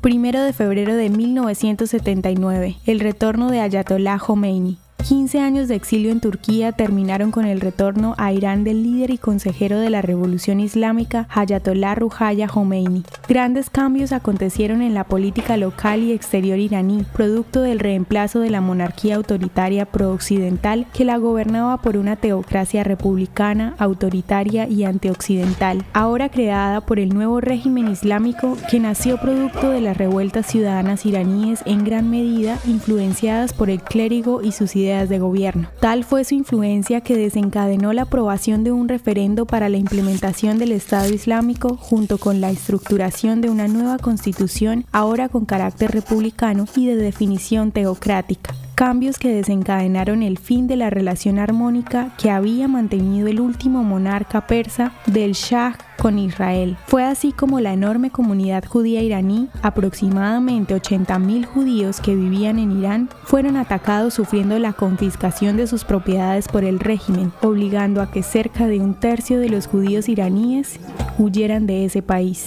Primero de febrero de 1979, el retorno de Ayatollah Khomeini. 15 años de exilio en Turquía terminaron con el retorno a Irán del líder y consejero de la revolución islámica Ayatollah Ruhollah Khomeini. Grandes cambios acontecieron en la política local y exterior iraní, producto del reemplazo de la monarquía autoritaria pro-occidental que la gobernaba por una teocracia republicana, autoritaria y antioccidental, ahora creada por el nuevo régimen islámico que nació producto de las revueltas ciudadanas iraníes en gran medida influenciadas por el clérigo y sus de gobierno. Tal fue su influencia que desencadenó la aprobación de un referendo para la implementación del Estado Islámico junto con la estructuración de una nueva constitución ahora con carácter republicano y de definición teocrática cambios que desencadenaron el fin de la relación armónica que había mantenido el último monarca persa del Shah con Israel. Fue así como la enorme comunidad judía iraní, aproximadamente 80.000 judíos que vivían en Irán, fueron atacados sufriendo la confiscación de sus propiedades por el régimen, obligando a que cerca de un tercio de los judíos iraníes huyeran de ese país.